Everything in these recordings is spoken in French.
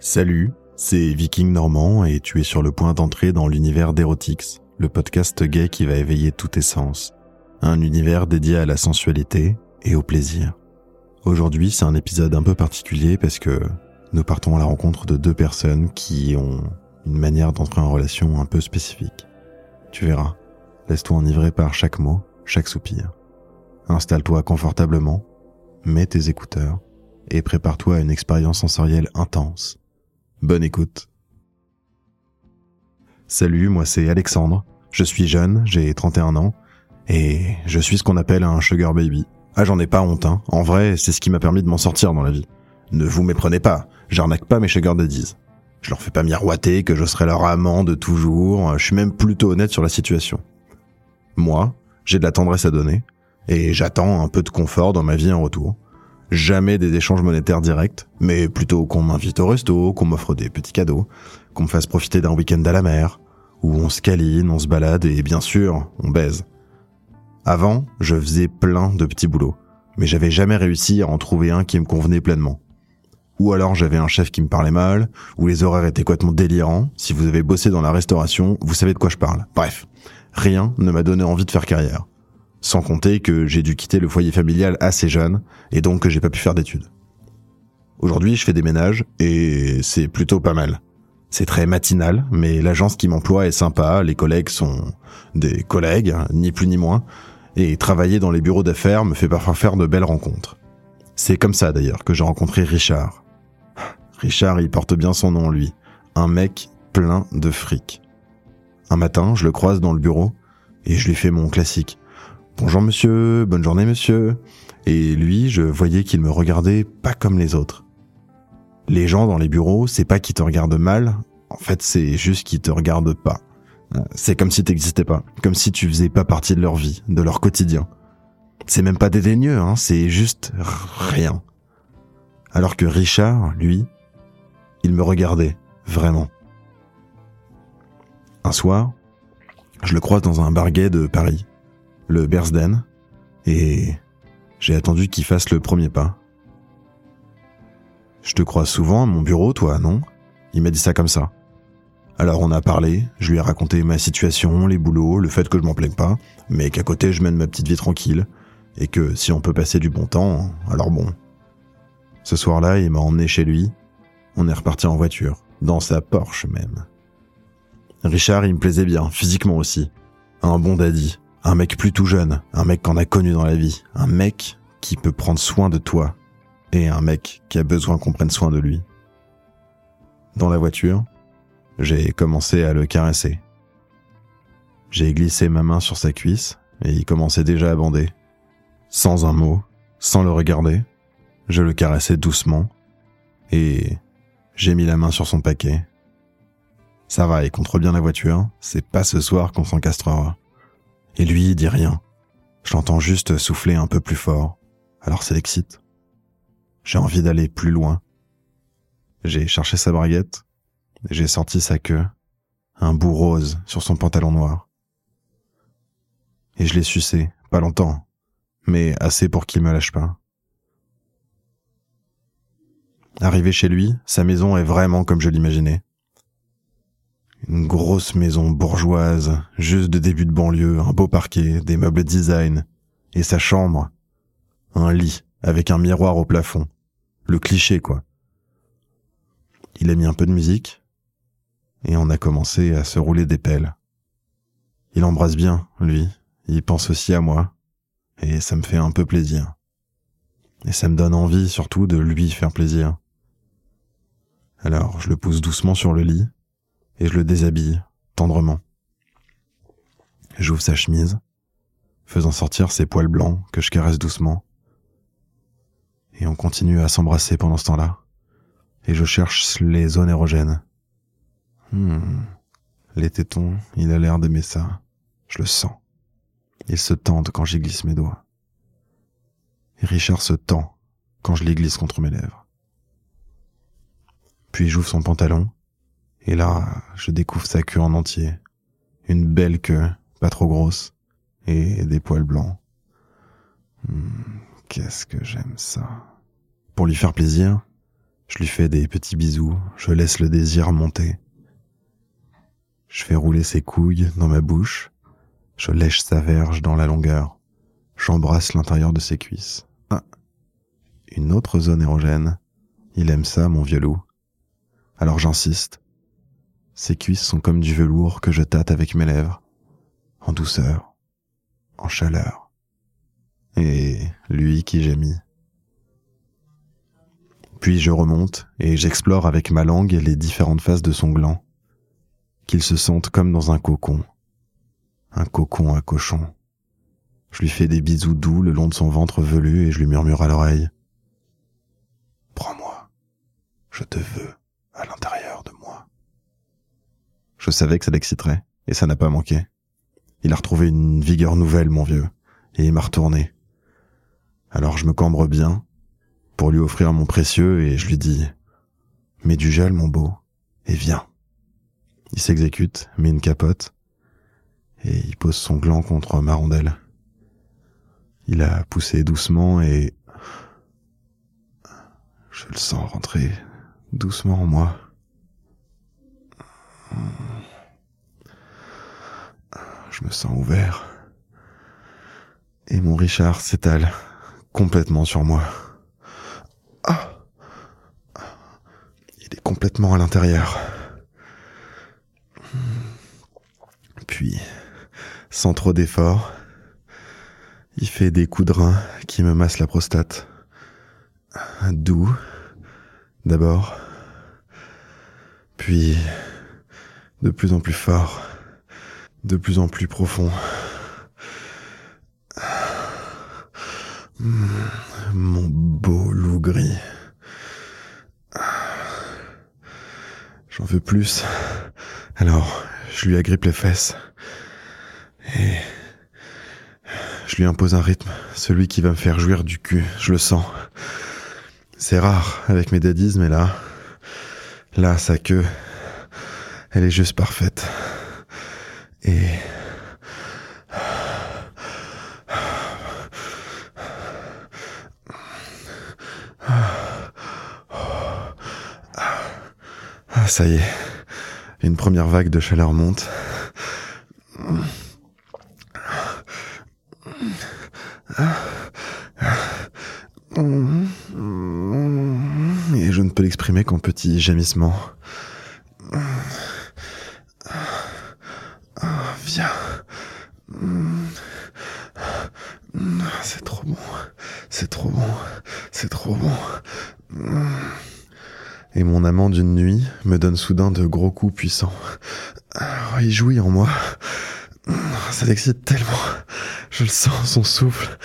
Salut, c'est Viking Normand et tu es sur le point d'entrer dans l'univers d'Erotix, le podcast gay qui va éveiller tous tes sens. Un univers dédié à la sensualité et au plaisir. Aujourd'hui, c'est un épisode un peu particulier parce que nous partons à la rencontre de deux personnes qui ont une manière d'entrer en relation un peu spécifique. Tu verras, laisse-toi enivrer par chaque mot, chaque soupir. Installe-toi confortablement, mets tes écouteurs et prépare-toi à une expérience sensorielle intense. Bonne écoute. Salut, moi c'est Alexandre. Je suis jeune, j'ai 31 ans, et je suis ce qu'on appelle un sugar baby. Ah, j'en ai pas honte, hein. En vrai, c'est ce qui m'a permis de m'en sortir dans la vie. Ne vous méprenez pas, j'arnaque pas mes sugar daddies. Je leur fais pas miroiter que je serai leur amant de toujours, je suis même plutôt honnête sur la situation. Moi, j'ai de la tendresse à donner, et j'attends un peu de confort dans ma vie en retour. Jamais des échanges monétaires directs, mais plutôt qu'on m'invite au resto, qu'on m'offre des petits cadeaux, qu'on me fasse profiter d'un week-end à la mer, où on se câline, on se balade et bien sûr, on baise. Avant, je faisais plein de petits boulots, mais j'avais jamais réussi à en trouver un qui me convenait pleinement. Ou alors j'avais un chef qui me parlait mal, ou les horaires étaient complètement délirants. Si vous avez bossé dans la restauration, vous savez de quoi je parle. Bref, rien ne m'a donné envie de faire carrière. Sans compter que j'ai dû quitter le foyer familial assez jeune et donc que j'ai pas pu faire d'études. Aujourd'hui, je fais des ménages et c'est plutôt pas mal. C'est très matinal, mais l'agence qui m'emploie est sympa, les collègues sont des collègues, ni plus ni moins, et travailler dans les bureaux d'affaires me fait parfois faire de belles rencontres. C'est comme ça d'ailleurs que j'ai rencontré Richard. Richard, il porte bien son nom lui, un mec plein de fric. Un matin, je le croise dans le bureau et je lui fais mon classique. Bonjour monsieur, bonne journée monsieur. Et lui, je voyais qu'il me regardait pas comme les autres. Les gens dans les bureaux, c'est pas qu'ils te regardent mal, en fait c'est juste qu'ils te regardent pas. C'est comme si t'existais pas, comme si tu faisais pas partie de leur vie, de leur quotidien. C'est même pas dédaigneux, hein, c'est juste rien. Alors que Richard, lui, il me regardait, vraiment. Un soir, je le croise dans un bar gay de Paris le Bersden, et j'ai attendu qu'il fasse le premier pas. Je te crois souvent à mon bureau, toi, non? Il m'a dit ça comme ça. Alors on a parlé, je lui ai raconté ma situation, les boulots, le fait que je m'en plaigne pas, mais qu'à côté je mène ma petite vie tranquille, et que si on peut passer du bon temps, alors bon. Ce soir-là, il m'a emmené chez lui, on est reparti en voiture, dans sa Porsche même. Richard, il me plaisait bien, physiquement aussi. Un bon daddy, un mec plutôt jeune, un mec qu'on a connu dans la vie, un mec qui peut prendre soin de toi, et un mec qui a besoin qu'on prenne soin de lui. Dans la voiture, j'ai commencé à le caresser. J'ai glissé ma main sur sa cuisse, et il commençait déjà à bander. Sans un mot, sans le regarder, je le caressais doucement, et j'ai mis la main sur son paquet. Ça va, il contrôle bien la voiture, c'est pas ce soir qu'on s'encastrera. Et lui, il dit rien. Je l'entends juste souffler un peu plus fort. Alors ça l'excite. J'ai envie d'aller plus loin. J'ai cherché sa braguette. J'ai sorti sa queue. Un bout rose sur son pantalon noir. Et je l'ai sucé, pas longtemps, mais assez pour qu'il me lâche pas. Arrivé chez lui, sa maison est vraiment comme je l'imaginais. Une grosse maison bourgeoise, juste de début de banlieue, un beau parquet, des meubles design, et sa chambre. Un lit, avec un miroir au plafond. Le cliché, quoi. Il a mis un peu de musique, et on a commencé à se rouler des pelles. Il embrasse bien, lui, il pense aussi à moi, et ça me fait un peu plaisir. Et ça me donne envie surtout de lui faire plaisir. Alors je le pousse doucement sur le lit, et je le déshabille tendrement. J'ouvre sa chemise, faisant sortir ses poils blancs que je caresse doucement. Et on continue à s'embrasser pendant ce temps-là. Et je cherche les zones érogènes. Hmm. Les tétons, il a l'air d'aimer ça. Je le sens. Il se tendent quand j'y glisse mes doigts. Et Richard se tend quand je les glisse contre mes lèvres. Puis j'ouvre son pantalon et là, je découvre sa queue en entier. Une belle queue, pas trop grosse, et des poils blancs. Hmm, qu'est-ce que j'aime ça. Pour lui faire plaisir, Je lui fais des petits bisous, je laisse le désir monter. Je fais rouler ses couilles dans ma bouche, je lèche sa verge dans la longueur, j'embrasse l'intérieur de ses cuisses. Ah, une autre zone érogène. Il aime ça, mon vieux loup. Alors j'insiste. Ses cuisses sont comme du velours que je tâte avec mes lèvres, en douceur, en chaleur. Et lui qui gémit. Puis je remonte et j'explore avec ma langue les différentes faces de son gland, qu'il se sente comme dans un cocon, un cocon à cochon. Je lui fais des bisous doux le long de son ventre velu et je lui murmure à l'oreille. Prends-moi, je te veux à l'intérieur. Je savais que ça l'exciterait, et ça n'a pas manqué. Il a retrouvé une vigueur nouvelle, mon vieux, et il m'a retourné. Alors je me cambre bien, pour lui offrir mon précieux et je lui dis Mets du gel, mon beau, et viens. Il s'exécute, met une capote, et il pose son gland contre ma rondelle. Il a poussé doucement et je le sens rentrer doucement en moi. Je me sens ouvert. Et mon Richard s'étale complètement sur moi. Ah. Il est complètement à l'intérieur. Puis, sans trop d'efforts, il fait des coups de rein qui me massent la prostate. Doux, d'abord, puis de plus en plus fort, de plus en plus profond. Mon beau loup gris. J'en veux plus. Alors, je lui agrippe les fesses. Et je lui impose un rythme, celui qui va me faire jouir du cul, je le sens. C'est rare avec mes daddies, mais là, là, sa queue, elle est juste parfaite. Et ça y est. Une première vague de chaleur monte. Et je ne peux l'exprimer qu'en petits gémissements. Viens. C'est trop bon. C'est trop bon. C'est trop bon et mon amant d'une nuit me donne soudain de gros coups puissants. Il jouit en moi. Ça l'excite tellement. Je le sens, son souffle.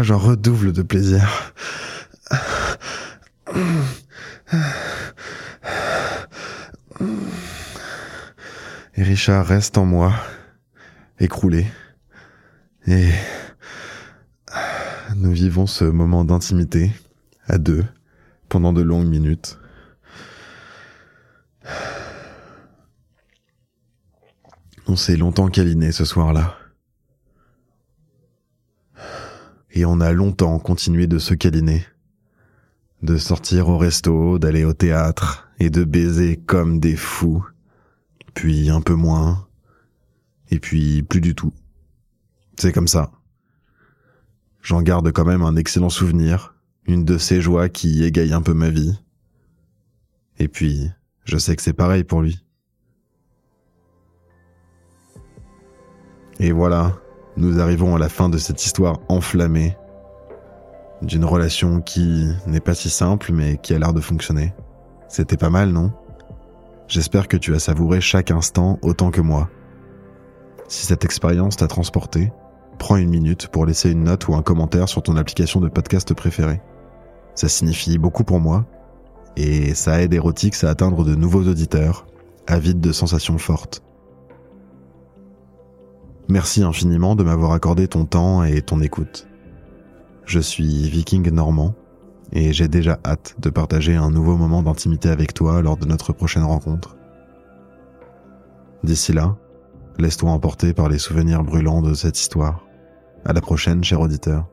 J'en redouble de plaisir. Richard reste en moi, écroulé. Et nous vivons ce moment d'intimité à deux pendant de longues minutes. On s'est longtemps câliné ce soir-là. Et on a longtemps continué de se câliner, de sortir au resto, d'aller au théâtre et de baiser comme des fous, puis un peu moins, et puis plus du tout. C'est comme ça. J'en garde quand même un excellent souvenir, une de ces joies qui égaye un peu ma vie. Et puis, je sais que c'est pareil pour lui. Et voilà, nous arrivons à la fin de cette histoire enflammée d'une relation qui n'est pas si simple mais qui a l'air de fonctionner. C'était pas mal, non? J'espère que tu as savouré chaque instant autant que moi. Si cette expérience t'a transporté, prends une minute pour laisser une note ou un commentaire sur ton application de podcast préférée. Ça signifie beaucoup pour moi, et ça aide Erotix à atteindre de nouveaux auditeurs, avides de sensations fortes. Merci infiniment de m'avoir accordé ton temps et ton écoute. Je suis Viking Normand, et j'ai déjà hâte de partager un nouveau moment d'intimité avec toi lors de notre prochaine rencontre. D'ici là, laisse-toi emporter par les souvenirs brûlants de cette histoire. À la prochaine, cher auditeur.